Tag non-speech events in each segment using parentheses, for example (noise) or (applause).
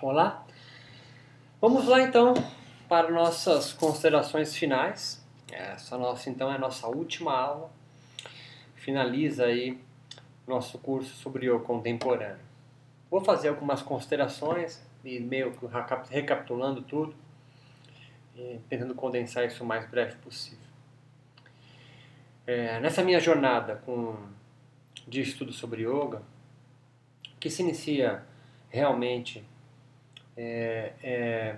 Olá, vamos lá então para nossas considerações finais. Essa nossa então é a nossa última aula. Finaliza aí nosso curso sobre o contemporâneo. Vou fazer algumas considerações e meio que recapitulando tudo, tentando condensar isso o mais breve possível. É, nessa minha jornada com, de estudo sobre yoga, que se inicia realmente é, é,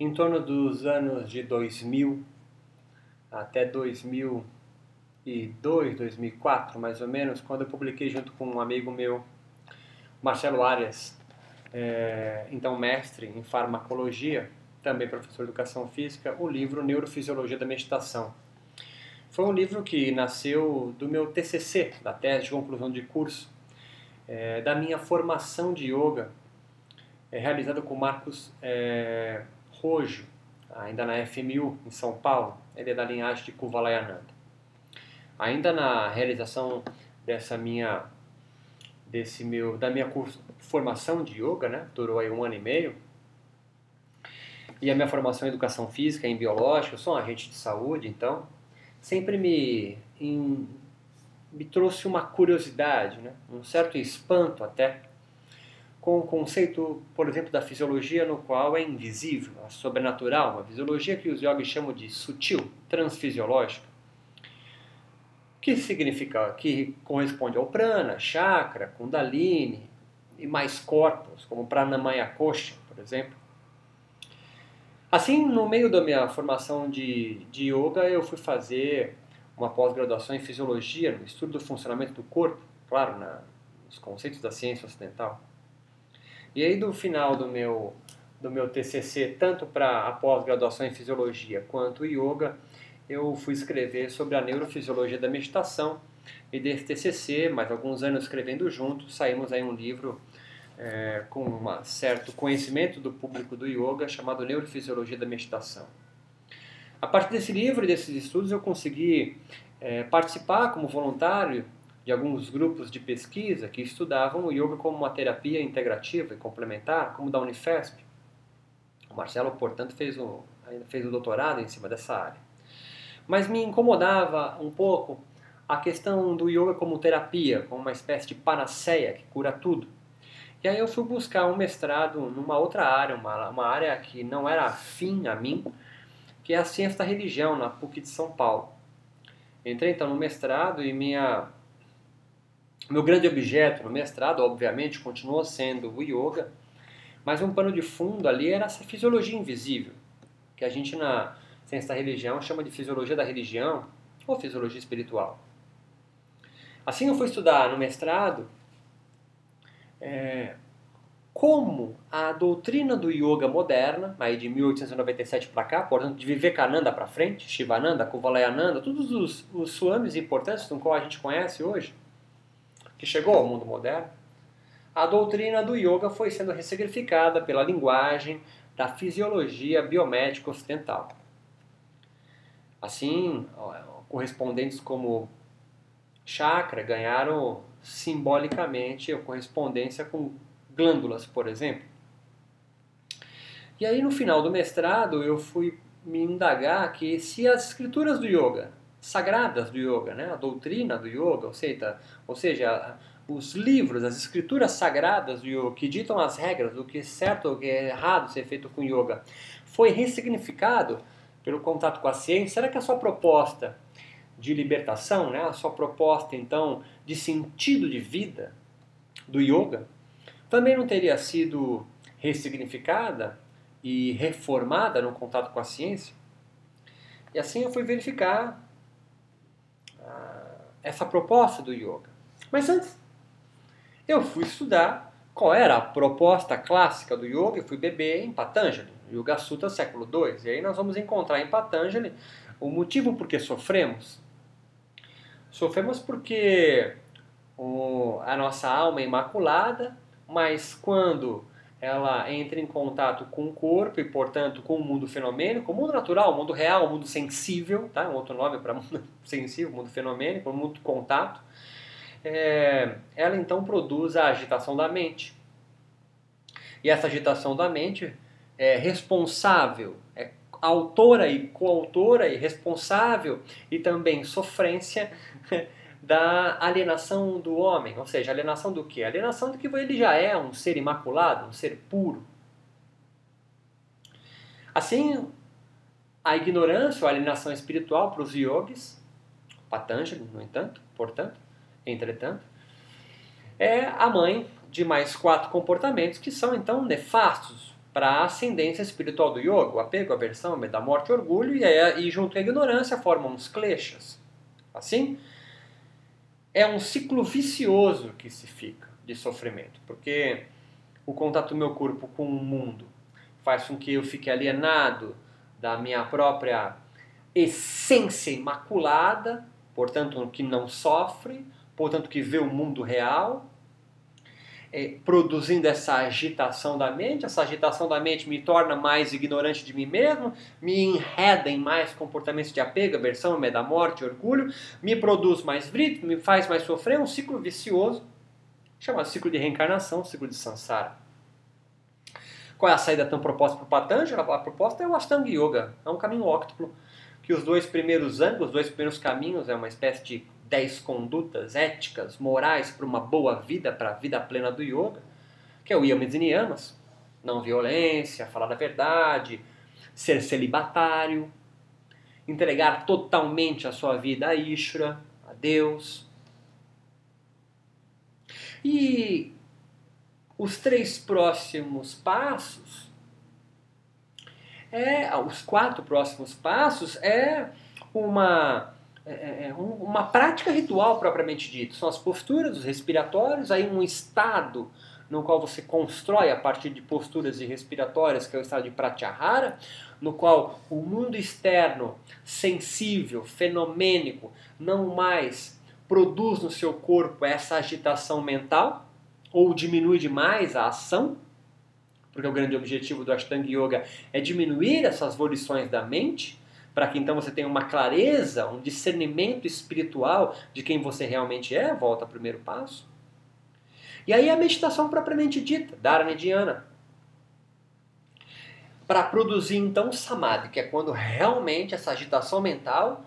em torno dos anos de 2000 até 2002, 2004 mais ou menos, quando eu publiquei junto com um amigo meu, Marcelo Arias, é, então mestre em farmacologia, também professor de educação física, o livro Neurofisiologia da Meditação. Foi um livro que nasceu do meu TCC, da tese de conclusão de curso, é, da minha formação de yoga, é, realizada com Marcos é, Rojo, ainda na FMU, em São Paulo. Ele é da linhagem de Kuvalayananda. Ainda na realização dessa minha desse meu da minha curso, formação de yoga, né? Durou aí um ano e meio. E a minha formação em educação física, em biológica, eu sou um agente de saúde, então sempre me em, me trouxe uma curiosidade, né? um certo espanto até, com o conceito, por exemplo, da fisiologia no qual é invisível, a sobrenatural, uma fisiologia que os yogis chamam de sutil, transfisiológica, que significa que corresponde ao prana, chakra, kundalini e mais corpos, como pranamaya kosha, por exemplo. Assim, no meio da minha formação de, de yoga, eu fui fazer uma pós-graduação em fisiologia, no estudo do funcionamento do corpo, claro, na, nos conceitos da ciência ocidental. E aí, do final do meu, do meu TCC, tanto para a pós-graduação em fisiologia quanto yoga, eu fui escrever sobre a neurofisiologia da meditação. E desse TCC, mais alguns anos escrevendo junto, saímos aí um livro é, com um certo conhecimento do público do yoga chamado Neurofisiologia da Meditação. A partir desse livro e desses estudos eu consegui é, participar como voluntário de alguns grupos de pesquisa que estudavam o yoga como uma terapia integrativa e complementar, como da Unifesp. O Marcelo, portanto, fez o, ainda fez o doutorado em cima dessa área. Mas me incomodava um pouco a questão do yoga como terapia, como uma espécie de panaceia que cura tudo. E aí eu fui buscar um mestrado numa outra área, uma, uma área que não era afim a mim, que é a ciência da religião na PUC de São Paulo. Entrei então no mestrado e minha meu grande objeto no mestrado, obviamente, continuou sendo o yoga, mas um pano de fundo ali era essa fisiologia invisível, que a gente na ciência da religião chama de fisiologia da religião ou fisiologia espiritual. Assim eu fui estudar no mestrado é, como a doutrina do yoga moderna, aí de 1897 para cá, portanto de Vivekananda para frente, Shivananda, Kuvalayananda, todos os, os swamis importantes com qual a gente conhece hoje, que chegou ao mundo moderno, a doutrina do yoga foi sendo ressignificada pela linguagem da fisiologia biomédica ocidental. Assim, correspondentes como chakra ganharam simbolicamente a correspondência com glândulas, por exemplo. E aí no final do mestrado eu fui me indagar que se as escrituras do yoga, sagradas do yoga, né, a doutrina do yoga, ou seja, ou seja, os livros, as escrituras sagradas do yoga que ditam as regras do que é certo ou que é errado ser feito com yoga, foi ressignificado pelo contato com a ciência, será que a sua proposta de libertação, né, a sua proposta então de sentido de vida do yoga, também não teria sido ressignificada e reformada no contato com a ciência? E assim eu fui verificar essa proposta do yoga. Mas antes, eu fui estudar qual era a proposta clássica do yoga e fui beber em Patanjali, Yoga Sutra século II. E aí nós vamos encontrar em Patanjali o motivo por que sofremos. Sofremos porque o, a nossa alma é imaculada mas quando ela entra em contato com o corpo e, portanto, com o mundo fenomênico, o mundo natural, o mundo real, o mundo sensível, tá? um outro nome para (laughs) mundo sensível, mundo fenomênico, o mundo contato, é, ela então produz a agitação da mente. E essa agitação da mente é responsável, é autora e coautora e responsável e também sofrência (laughs) da alienação do homem, ou seja, alienação do que? Alienação do que ele já é um ser imaculado, um ser puro. Assim, a ignorância ou alienação espiritual para os yogis, Patanjali, no entanto, portanto, entretanto, é a mãe de mais quatro comportamentos que são então nefastos para a ascendência espiritual do yoga, o apego, aversão, medo da morte, orgulho, e, e junto com a ignorância formam os kleshas. Assim, é um ciclo vicioso que se fica de sofrimento, porque o contato do meu corpo com o mundo faz com que eu fique alienado da minha própria essência imaculada, portanto que não sofre, portanto que vê o mundo real, é, produzindo essa agitação da mente. Essa agitação da mente me torna mais ignorante de mim mesmo, me enreda em mais comportamentos de apego, aversão, medo da morte, orgulho, me produz mais vrito, me faz mais sofrer, um ciclo vicioso, chamado ciclo de reencarnação, ciclo de samsara. Qual é a saída tão proposta para o Patanjali? A proposta é o Ashtanga Yoga, é um caminho óctuplo, que os dois primeiros ângulos, os dois primeiros caminhos, é uma espécie de dez condutas éticas, morais para uma boa vida, para a vida plena do yoga, que é o Yamas e Niyamas, não violência, falar a verdade, ser celibatário, entregar totalmente a sua vida a Ishvara, a Deus. E os três próximos passos, é, os quatro próximos passos é uma é, é, é uma prática ritual propriamente dito. São as posturas, respiratórios, aí um estado no qual você constrói a partir de posturas respiratórias, que é o estado de pratyahara, no qual o mundo externo, sensível, fenomênico, não mais produz no seu corpo essa agitação mental, ou diminui demais a ação, porque o grande objetivo do Ashtanga Yoga é diminuir essas volições da mente, para que então você tenha uma clareza, um discernimento espiritual de quem você realmente é, volta ao primeiro passo. E aí a meditação propriamente dita, Dharana Dhyana. Para produzir então samadhi, que é quando realmente essa agitação mental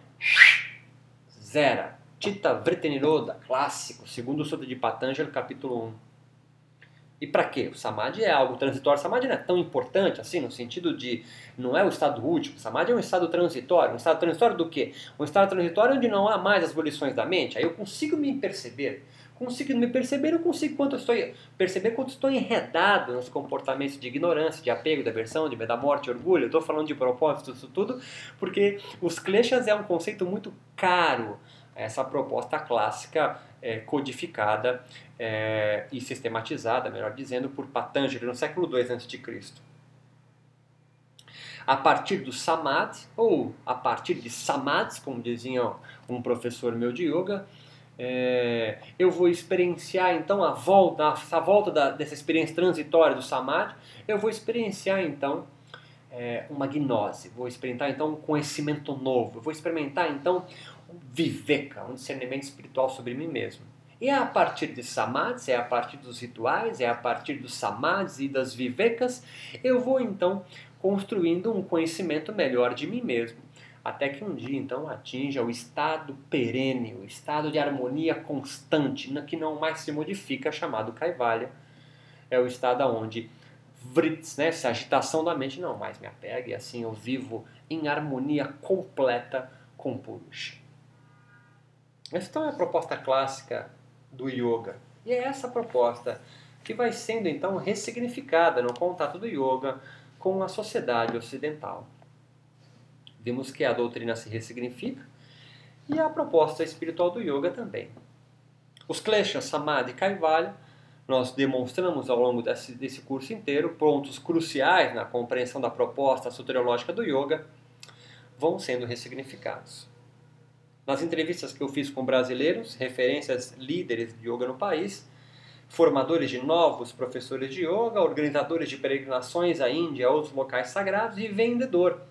zera. Tita Vrittiniroda, clássico, segundo o Sutra de Patanjali, capítulo 1. E para quê? O samadhi é algo transitório. O samadhi não é tão importante assim, no sentido de não é o estado último. O samadhi é um estado transitório. Um estado transitório do quê? Um estado transitório onde não há mais as volições da mente. Aí eu consigo me perceber. Consigo me perceber, eu consigo quanto estou, perceber quanto estou enredado nos comportamentos de ignorância, de apego, de aversão, de medo da morte, orgulho. Eu estou falando de propósito, isso tudo, porque os kleshas é um conceito muito caro essa proposta clássica é, codificada é, e sistematizada, melhor dizendo, por Patanjali no século II a.C. A partir do Samadhi, ou a partir de Samadhis, como dizia um professor meu de yoga, é, eu vou experienciar então a volta, a volta da, dessa experiência transitória do Samadhi, eu vou experienciar então é, uma gnose, vou experimentar então um conhecimento novo, vou experimentar então viveka, um discernimento espiritual sobre mim mesmo. E é a partir de samadhis, é a partir dos rituais, é a partir dos samadhis e das vivekas, eu vou então construindo um conhecimento melhor de mim mesmo. Até que um dia então atinja o estado perene, o estado de harmonia constante, que não mais se modifica, chamado Kaivalya. É o estado onde vrits, né, essa agitação da mente não mais me apega e assim eu vivo em harmonia completa com Purusha. Então é a proposta clássica do yoga. E é essa proposta que vai sendo então ressignificada no contato do yoga com a sociedade ocidental. Vimos que a doutrina se ressignifica e a proposta espiritual do yoga também. Os kleshas, samadhi e kaivalya nós demonstramos ao longo desse, desse curso inteiro pontos cruciais na compreensão da proposta soteriológica do yoga vão sendo ressignificados. Nas entrevistas que eu fiz com brasileiros, referências líderes de yoga no país, formadores de novos professores de yoga, organizadores de peregrinações à Índia e outros locais sagrados e vendedor,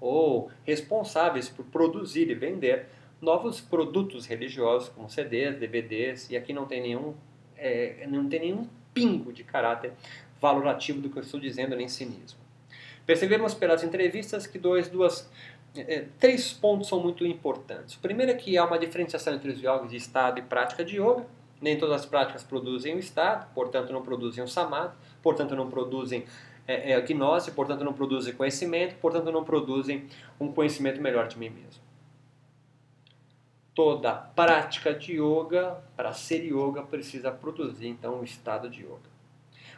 ou responsáveis por produzir e vender novos produtos religiosos como CDs, DVDs, e aqui não tem nenhum, é, não tem nenhum pingo de caráter valorativo do que eu estou dizendo nem cinismo. Percebemos pelas entrevistas que dois, duas, é, três pontos são muito importantes. O primeiro é que há uma diferenciação entre os yogis de estado e prática de yoga. Nem todas as práticas produzem o estado, portanto não produzem o samadhi, portanto não produzem é, é, gnose, portanto não produzem conhecimento, portanto não produzem um conhecimento melhor de mim mesmo. Toda prática de yoga, para ser yoga, precisa produzir então um estado de yoga.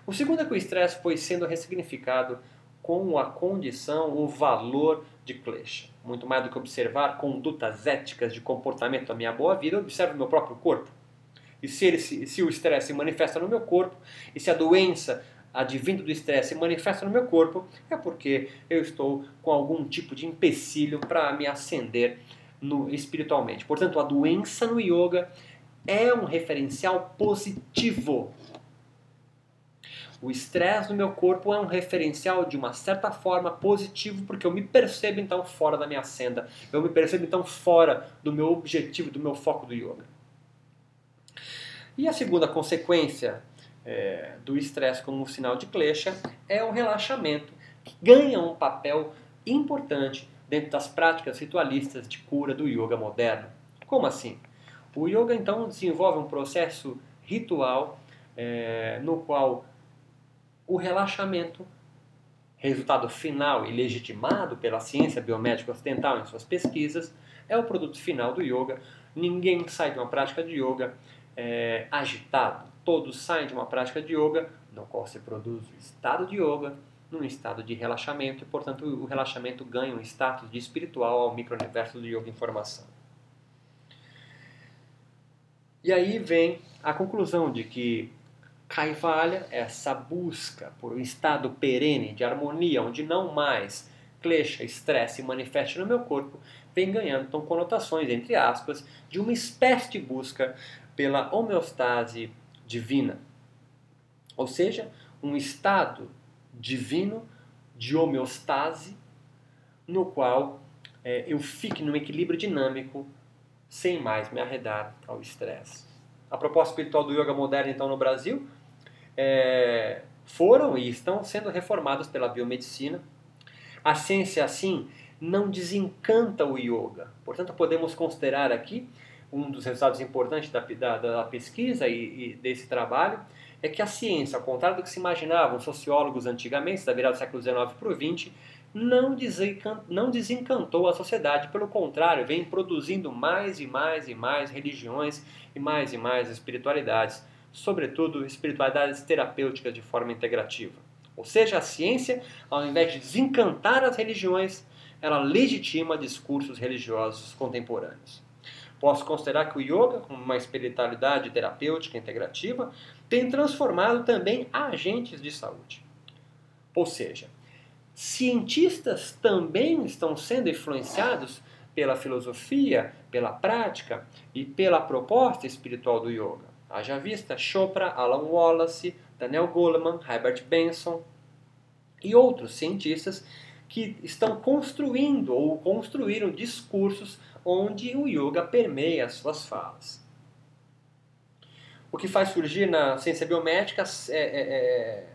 O segundo é que o estresse foi sendo ressignificado com a condição, o valor de klesha. Muito mais do que observar condutas éticas de comportamento da minha boa vida, eu observo meu próprio corpo. E se, ele, se, se o estresse se manifesta no meu corpo, e se a doença advindo do estresse se manifesta no meu corpo, é porque eu estou com algum tipo de empecilho para me ascender no, espiritualmente. Portanto, a doença no yoga é um referencial positivo o estresse no meu corpo é um referencial de uma certa forma positivo, porque eu me percebo então fora da minha senda, eu me percebo então fora do meu objetivo, do meu foco do yoga. E a segunda consequência é, do estresse como um sinal de klesha é o relaxamento, que ganha um papel importante dentro das práticas ritualistas de cura do yoga moderno. Como assim? O yoga então desenvolve um processo ritual é, no qual o relaxamento, resultado final e legitimado pela ciência biomédica ocidental em suas pesquisas, é o produto final do yoga. Ninguém sai de uma prática de yoga é, agitado. Todos saem de uma prática de yoga no qual se produz o estado de yoga, num estado de relaxamento, e portanto o relaxamento ganha um status de espiritual ao micro-universo do yoga informação. E aí vem a conclusão de que Kaivalya, essa busca por um estado perene de harmonia, onde não mais klesha, estresse manifeste no meu corpo, vem ganhando então, conotações, entre aspas, de uma espécie de busca pela homeostase divina. Ou seja, um estado divino de homeostase no qual é, eu fique num equilíbrio dinâmico sem mais me arredar ao estresse. A proposta espiritual do yoga moderno, então, no Brasil, é, foram e estão sendo reformadas pela biomedicina. A ciência, assim, não desencanta o yoga. Portanto, podemos considerar aqui um dos resultados importantes da, da, da pesquisa e, e, desse trabalho é que a ciência, ao contrário do que se imaginavam sociólogos antigamente, da virada do século XIX para o XX, não, desencantou a sociedade, pelo contrário, vem produzindo mais e mais e mais religiões e mais e mais espiritualidades sobretudo espiritualidades terapêuticas de forma integrativa. Ou seja, a ciência, ao invés de desencantar as religiões, ela legitima discursos religiosos contemporâneos. Posso considerar que o yoga, como uma espiritualidade terapêutica integrativa, tem transformado também agentes de saúde. Ou seja, cientistas também estão sendo influenciados pela filosofia, pela prática e pela proposta espiritual do yoga. Haja vista Chopra, Alan Wallace, Daniel Goleman, Herbert Benson e outros cientistas que estão construindo ou construíram discursos onde o yoga permeia as suas falas. O que faz surgir na ciência biomédica é, é,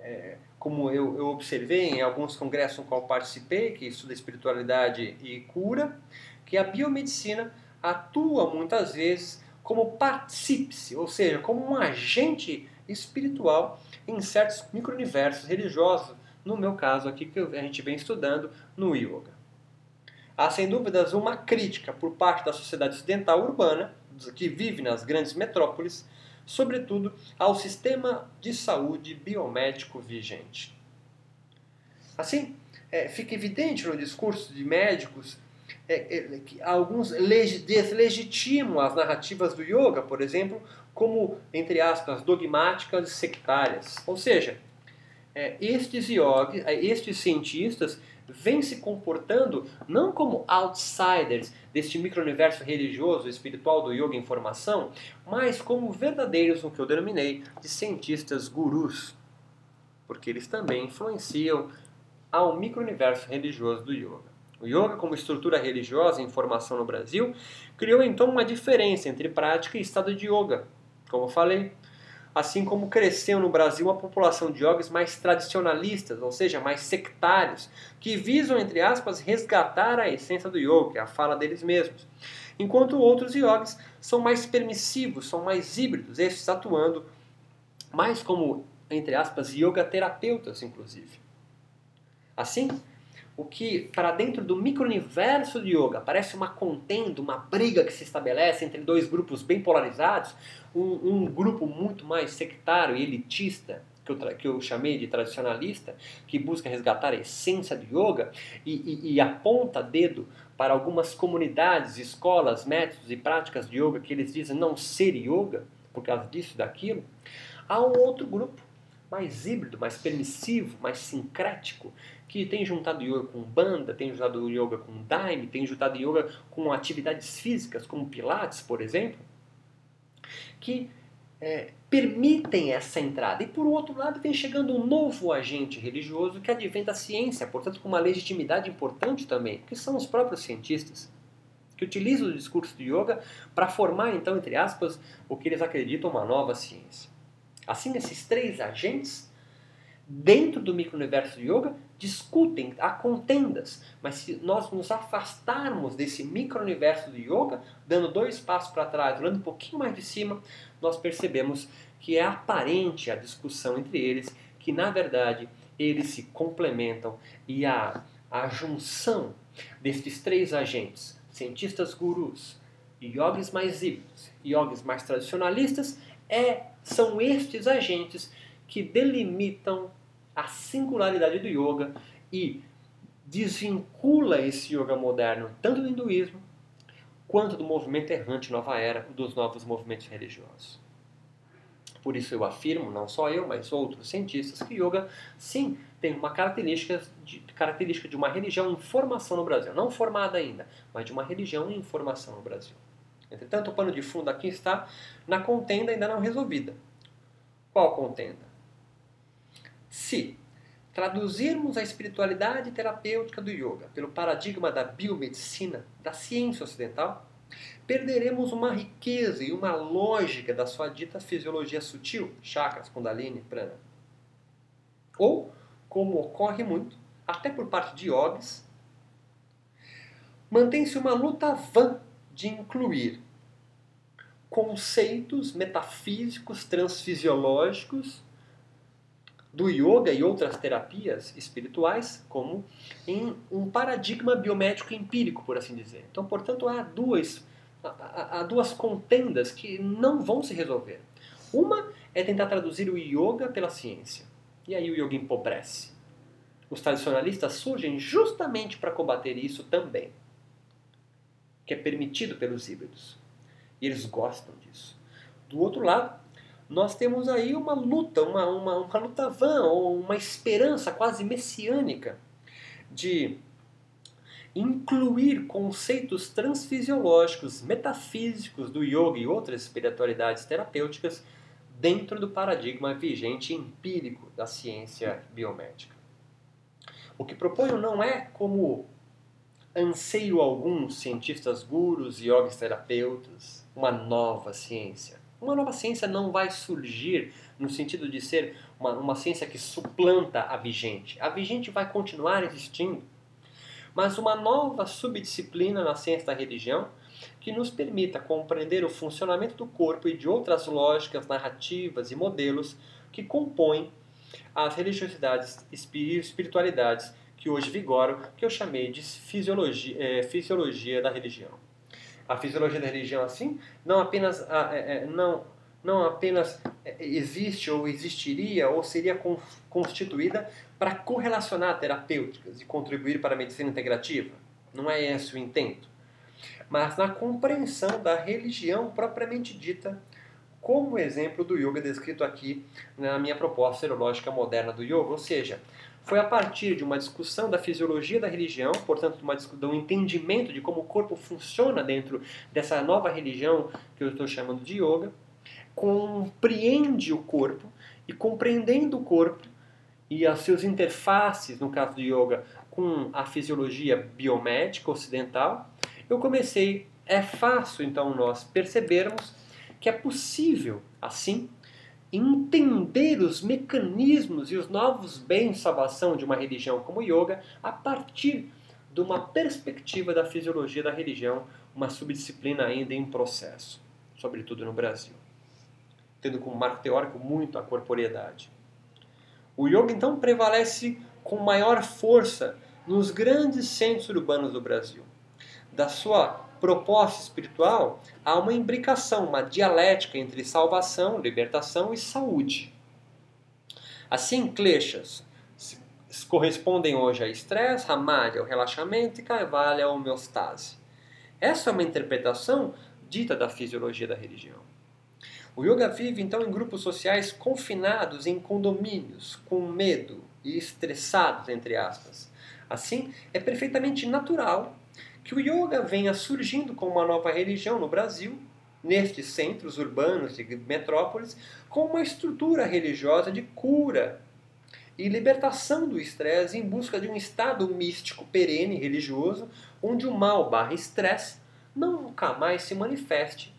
é, é como eu, eu, observei em alguns congressos no qual participei, que estuda espiritualidade e cura, que a biomedicina atua muitas vezes como partícipe, ou seja, como um agente espiritual em certos micro-universos religiosos, no meu caso aqui que a gente vem estudando no yoga. Há sem dúvidas uma crítica por parte da sociedade ocidental urbana, que vive nas grandes metrópoles, sobretudo ao sistema de saúde biomédico vigente. Assim, é, fica evidente no discurso de médicos é, é, alguns deslegitimam as narrativas do yoga, por exemplo, como, entre aspas, dogmáticas e sectárias. Ou seja, é, estes yogis, é, estes cientistas vêm se comportando não como outsiders deste micro-universo religioso espiritual do yoga em formação, mas como verdadeiros, o que eu denominei de cientistas gurus, porque eles também influenciam ao micro-universo religioso do yoga. O yoga, como estrutura religiosa em formação no Brasil, criou então uma diferença entre prática e estado de yoga. Como falei, assim como cresceu no Brasil uma população de yogis mais tradicionalistas, ou seja, mais sectários, que visam, entre aspas, resgatar a essência do yoga, a fala deles mesmos. Enquanto outros yogis são mais permissivos, são mais híbridos, esses atuando mais como, entre aspas, yoga terapeutas, inclusive. Assim, o que para dentro do micro-universo de yoga parece uma contenda, uma briga que se estabelece entre dois grupos bem polarizados, um, um grupo muito mais sectário e elitista, que eu, que eu, chamei de tradicionalista, que busca resgatar a essência do yoga e, e, e, aponta dedo para algumas comunidades, escolas, métodos e práticas de yoga que eles dizem não ser yoga, por causa disso daquilo, há um outro grupo mais híbrido, mais permissivo, mais sincrético, que tem juntado yoga com banda, tem juntado yoga com daime, tem juntado yoga com atividades físicas, como pilates, por exemplo, que é, permitem essa entrada. E por outro lado, vem chegando um novo agente religioso que advém da ciência, portanto, com uma legitimidade importante também, que são os próprios cientistas, que utilizam o discurso de yoga para formar, então, entre aspas, o que eles acreditam uma nova ciência. Assim, esses três agentes, dentro do micro-universo de yoga, discutem, há contendas. Mas se nós nos afastarmos desse micro-universo de yoga, dando dois passos para trás, olhando um pouquinho mais de cima, nós percebemos que é aparente a discussão entre eles, que na verdade eles se complementam e a, a junção destes três agentes, cientistas gurus, yogis mais híbridos, yogis mais tradicionalistas, é são estes agentes que delimitam a singularidade do yoga e desvincula esse yoga moderno tanto do hinduísmo quanto do movimento errante nova era, dos novos movimentos religiosos. Por isso eu afirmo, não só eu, mas outros cientistas, que yoga sim tem uma característica de, característica de uma religião em formação no Brasil, não formada ainda, mas de uma religião em formação no Brasil. Entretanto, o pano de fundo aqui está na contenda ainda não resolvida. Qual contenda? Se traduzirmos a espiritualidade terapêutica do yoga pelo paradigma da biomedicina, da ciência ocidental, perderemos uma riqueza e uma lógica da sua dita fisiologia sutil, chakras, kundalini, prana. Ou, como ocorre muito, até por parte de yogis, mantém-se uma luta vã de incluir conceitos metafísicos transfisiológicos do yoga e outras terapias espirituais como em um paradigma biomédico empírico, por assim dizer. Então, portanto, há duas, há, há duas contendas que não vão se resolver. Uma é tentar traduzir o yoga pela ciência. E aí o yoga empobrece. Os tradicionalistas surgem justamente para combater isso também que é permitido pelos híbridos. E eles gostam disso. Do outro lado, nós temos aí uma luta, uma, uma, uma luta vã, ou uma esperança quase messiânica de incluir conceitos transfisiológicos, metafísicos do yoga e outras espiritualidades terapêuticas dentro do paradigma vigente empírico da ciência biomédica. O que proponho não é como anseio algum cientistas gurus e yogis terapeutas uma nova ciência. Uma nova ciência não vai surgir no sentido de ser uma, uma ciência que suplanta a vigente. A vigente vai continuar existindo. Mas uma nova subdisciplina na ciência da religião que nos permita compreender o funcionamento do corpo e de outras lógicas, narrativas e modelos que compõem as religiosidades e espiritualidades que hoje vigoram, que eu chamei de fisiologia, é, fisiologia da religião. A fisiologia da religião, assim, não apenas, é, é, não, não apenas é, existe ou existiria ou seria constituída para correlacionar terapêuticas e contribuir para a medicina integrativa. Não é esse o intento. Mas na compreensão da religião propriamente dita, como exemplo do yoga descrito aqui na minha proposta serológica moderna do yoga, ou seja, foi a partir de uma discussão da fisiologia da religião, portanto, uma, de um entendimento de como o corpo funciona dentro dessa nova religião que eu estou chamando de yoga, compreende o corpo e compreendendo o corpo e as suas interfaces, no caso do yoga, com a fisiologia biomédica ocidental, eu comecei, é fácil então nós percebermos que é possível, assim, entender os mecanismos e os novos bens de salvação de uma religião como o yoga a partir de uma perspectiva da fisiologia da religião, uma subdisciplina ainda em processo, sobretudo no Brasil, tendo como marco teórico muito a corporeidade. O yoga então prevalece com maior força nos grandes centros urbanos do Brasil. Da sua proposta espiritual, há uma imbricação, uma dialética entre salvação, libertação e saúde. Assim, kleshas correspondem hoje a estresse, ramadya ao relaxamento e kaivalya à homeostase. Essa é uma interpretação dita da fisiologia da religião. O yoga vive então em grupos sociais confinados em condomínios, com medo e estressados, entre aspas. Assim, é perfeitamente natural que o yoga venha surgindo como uma nova religião no Brasil, nestes centros urbanos e metrópoles, com uma estrutura religiosa de cura e libertação do estresse em busca de um estado místico perene religioso, onde o mal barra estresse nunca mais se manifeste,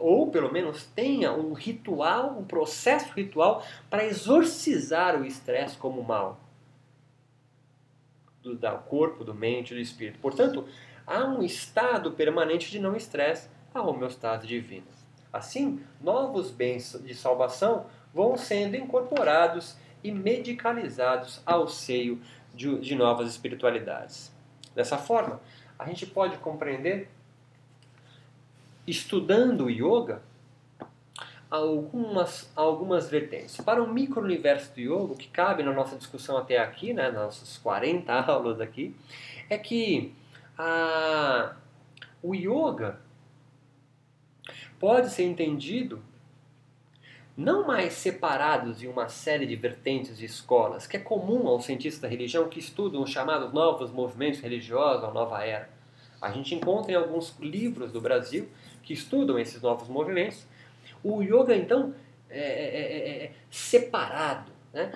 ou pelo menos tenha um ritual, um processo ritual para exorcizar o estresse como mal do, do corpo, do mente, do espírito. Portanto, há um estado permanente de não estresse, a homeostase divina. Assim, novos bens de salvação vão sendo incorporados e medicalizados ao seio de, de novas espiritualidades. Dessa forma, a gente pode compreender, estudando o yoga, algumas, algumas vertentes. Para o micro-universo do yoga, o que cabe na nossa discussão até aqui, né, nas nossas 40 (laughs) aulas aqui, é que a, o yoga pode ser entendido não mais separados em uma série de vertentes e escolas, que é comum aos cientistas da religião que estudam os chamados novos movimentos religiosos, a nova era. A gente encontra em alguns livros do Brasil que estudam esses novos movimentos. O yoga, então, é, é, é, é separado né?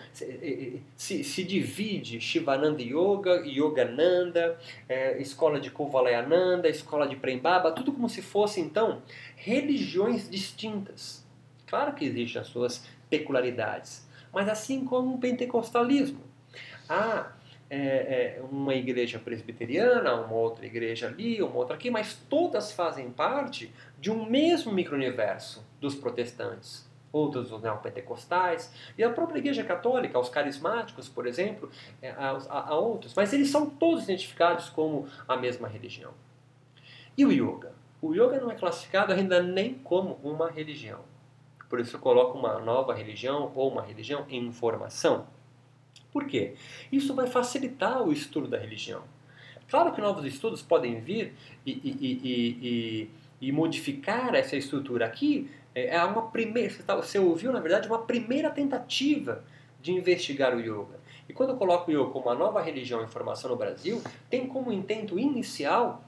Se, se, divide Shivananda Yoga, Yogananda, é, escola de Kuvalayananda, escola de Prembaba, tudo como se fossem então religiões distintas. Claro que existem as suas peculiaridades, mas assim como o pentecostalismo. Há é, é, uma igreja presbiteriana, uma outra igreja ali, uma outra aqui, mas todas fazem parte de um mesmo micro-universo dos protestantes outros os neopentecostais, e a própria Igreja Católica, os carismáticos, por exemplo, é, a, outros, mas eles são todos identificados como a mesma religião. E o yoga? O yoga não é classificado ainda nem como uma religião. Por isso coloco uma nova religião ou uma religião em formação. Por quê? Isso vai facilitar o estudo da religião. Claro que novos estudos podem vir e, e, e, e modificar essa estrutura. Aqui é, é uma primeira, tá, você ouviu na verdade uma primeira tentativa de investigar o yoga. E quando eu coloco o yoga como uma nova religião em formação no Brasil, tem como intento inicial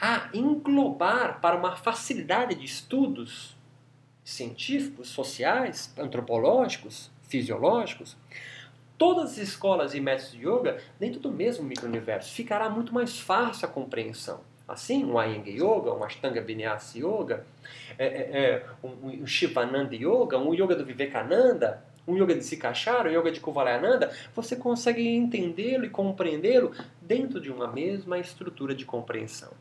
a englobar para uma facilidade de estudos científicos, sociais, antropológicos, fisiológicos, todas as escolas e métodos de yoga dentro do mesmo micro-universo. Ficará muito mais fácil a compreensão. Assim, um Iyengar Yoga, um Ashtanga Vinyasa Yoga, é, é, é, um, um Shivananda Yoga, um Yoga do Vivekananda, um Yoga de Sikachara, um Yoga de Kuvalayananda, você consegue entendê-lo e compreendê-lo dentro de uma mesma estrutura de compreensão.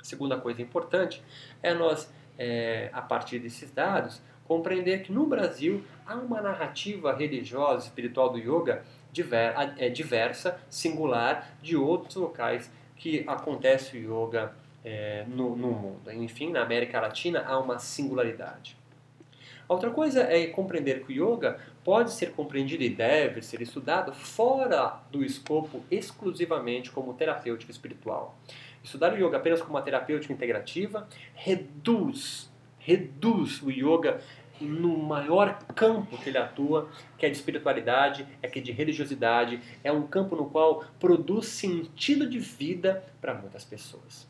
A segunda coisa importante é nós, é, a partir desses dados, compreender que no Brasil há uma narrativa religiosa, espiritual do yoga é, diversa, singular, de outros locais que acontece o yoga é, no, no mundo. Enfim, na América Latina há uma singularidade. outra coisa é compreender que o yoga pode ser compreendido e deve ser estudado fora do escopo exclusivamente como terapêutico espiritual. Estudar o yoga apenas como uma terapêutica integrativa reduz, reduz o yoga no maior campo que ele atua, que é de espiritualidade, é que é de religiosidade, é um campo no qual produz sentido de vida para muitas pessoas.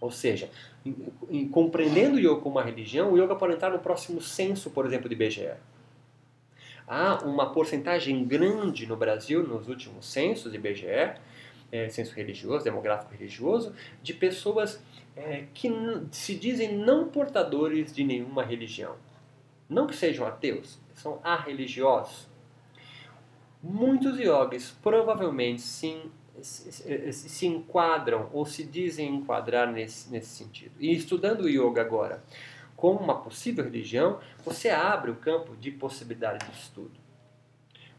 Ou seja, em, em, compreendendo o yoga como uma religião, o yoga pode entrar no próximo censo, por exemplo, de IBGE. Há uma porcentagem grande no Brasil, nos últimos censos de IBGE, é, censo religioso, demográfico religioso, de pessoas é, que se dizem não portadores de nenhuma religião. Não que sejam ateus, são arreligiosos, muitos yogis provavelmente se, se enquadram ou se dizem enquadrar nesse, nesse sentido. E estudando o yoga agora como uma possível religião, você abre o campo de possibilidade de estudo.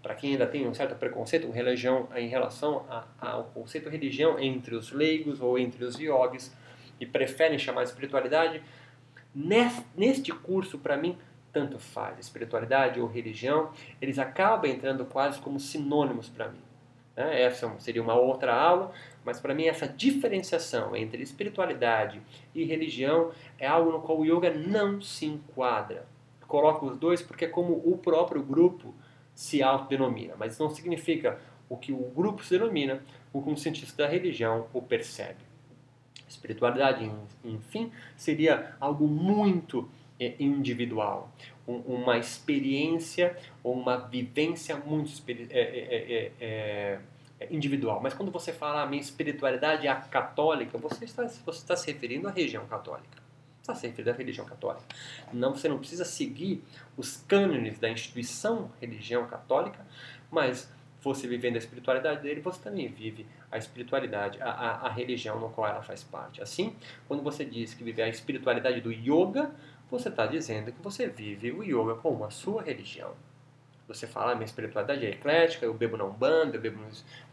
Para quem ainda tem um certo preconceito com religião em relação ao conceito religião entre os leigos ou entre os yogis e preferem chamar de espiritualidade, neste curso, para mim, tanto faz. Espiritualidade ou religião, eles acabam entrando quase como sinônimos para mim. Né? Essa seria uma outra aula, mas para mim essa diferenciação entre espiritualidade e religião é algo no qual o yoga não se enquadra. Coloco os dois porque é como o próprio grupo se autodenomina, mas não significa o que o grupo se denomina, o que um cientista da religião o percebe. Espiritualidade, enfim, seria algo muito individual, uma experiência ou uma vivência muito é é, é, é, é, individual. Mas quando você fala a minha espiritualidade é a católica, você está, você está se referindo à religião católica. Está se referindo à religião católica. Não, você não precisa seguir os cânones da instituição religião católica, mas você vivendo a espiritualidade dele, você também vive a espiritualidade, a, a, a religião no qual ela faz parte. Assim, quando você diz que vive a espiritualidade do yoga, você está dizendo que você vive o yoga como a sua religião. Você fala, ah, minha espiritualidade é eclética, eu bebo na Umbanda, eu bebo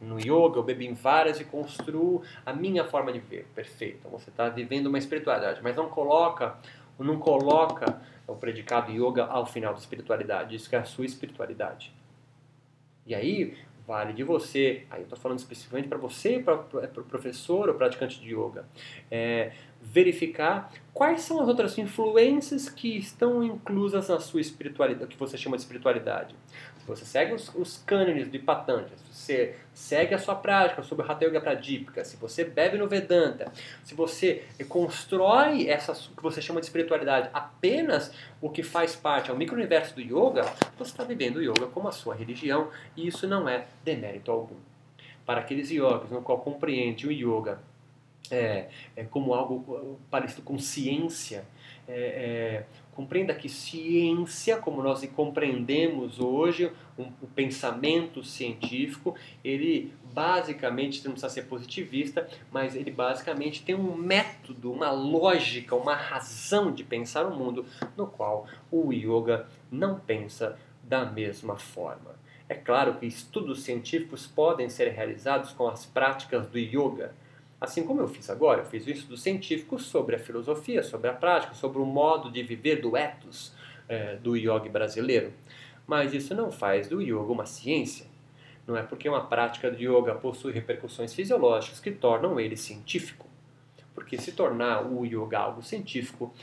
no yoga, eu bebo em várias e construo a minha forma de ver. Perfeito. Você está vivendo uma espiritualidade, mas não coloca, não coloca o predicado yoga ao final da espiritualidade. Isso que é a sua espiritualidade. E aí, vale de você, aí eu estou falando especificamente para você, para o professor ou praticante de yoga, é, verificar quais são as outras influências que estão inclusas na sua espiritualidade, que você chama de espiritualidade. Você segue os, os cânones de Patanjali, se você segue a sua prática sobre o Hatha Yoga Pradipika, se você bebe no Vedanta, se você constrói essa que você chama de espiritualidade apenas o que faz parte ao micro-universo do yoga, você está vivendo o yoga como a sua religião e isso não é demérito algum. Para aqueles yogis no qual compreende o yoga é, é, como algo parecido com ciência. É, é, compreenda que ciência, como nós compreendemos hoje, um, o pensamento científico, ele basicamente, não precisa ser positivista, mas ele basicamente tem um método, uma lógica, uma razão de pensar o mundo, no qual o yoga não pensa da mesma forma. É claro que estudos científicos podem ser realizados com as práticas do yoga, Assim como eu fiz agora, eu fiz um estudo científico sobre a filosofia, sobre a prática, sobre o modo de viver do ethos é, do yoga brasileiro. Mas isso não faz do yoga uma ciência. Não é porque uma prática de yoga possui repercussões fisiológicas que tornam ele científico. Porque se tornar o yoga algo científico,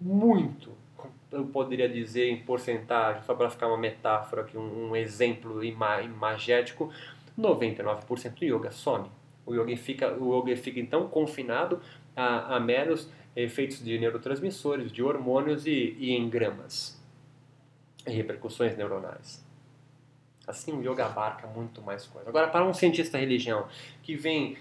muito, eu poderia dizer em porcentagem, só para ficar uma metáfora aqui, um, um exemplo imagético, 99% do yoga some. O yoga fica, o yoga fica então confinado a, a meros efeitos de neurotransmissores, de hormônios e, e engramas e repercussões neuronais. Assim, o yoga abarca muito mais coisa. Agora, para um cientista religião que vem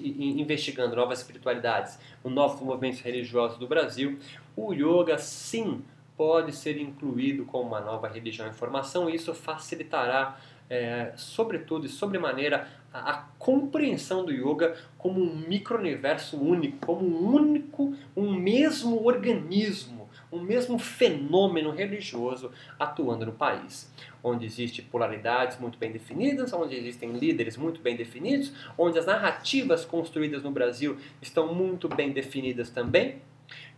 investigando novas espiritualidades, os novos movimentos religiosos do Brasil, o yoga sim pode ser incluído como uma nova religião em formação e isso facilitará, é, sobretudo e sobremaneira, a, compreensão do yoga como um micro-universo único, como um único, um mesmo organismo, um mesmo fenômeno religioso atuando no país, onde existem polaridades muito bem definidas, onde existem líderes muito bem definidos, onde as narrativas construídas no Brasil estão muito bem definidas também.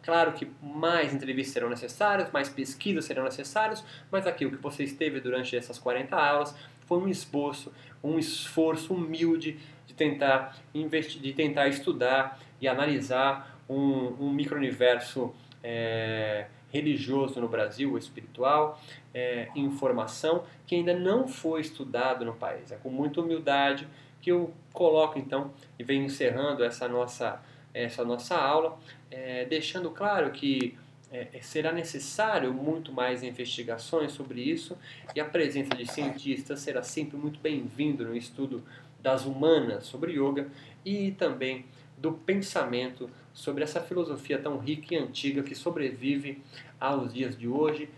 Claro que mais entrevistas serão necessárias, mais pesquisas serão necessárias, mas aqui o que você esteve durante essas 40 aulas foi um esboço um esforço humilde de tentar investir, de tentar estudar e analisar um, um micro-universo é, religioso no Brasil, espiritual, é, informação que ainda não foi estudado no país. É com muita humildade que eu coloco então e venho encerrando essa nossa essa nossa aula, é, deixando claro que é, será necessário muito mais investigações sobre isso? E a presença de cientistas será sempre muito bem-vindo no estudo das humanas sobre yoga e também do pensamento sobre essa filosofia tão rica e antiga que sobrevive aos dias de hoje,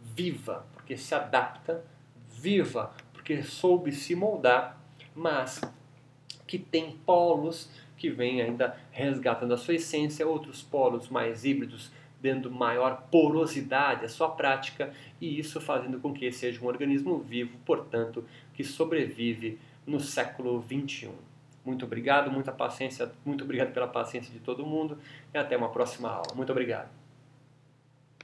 viva, porque se adapta, viva, porque soube se moldar, mas que tem polos que vêm ainda resgatando a sua essência, outros polos mais híbridos, dando maior porosidade à sua prática, e isso fazendo com que seja um organismo vivo, portanto, que sobrevive no século XXI. Muito obrigado, muita paciência, muito obrigado pela paciência de todo mundo e até uma próxima aula. Muito obrigado.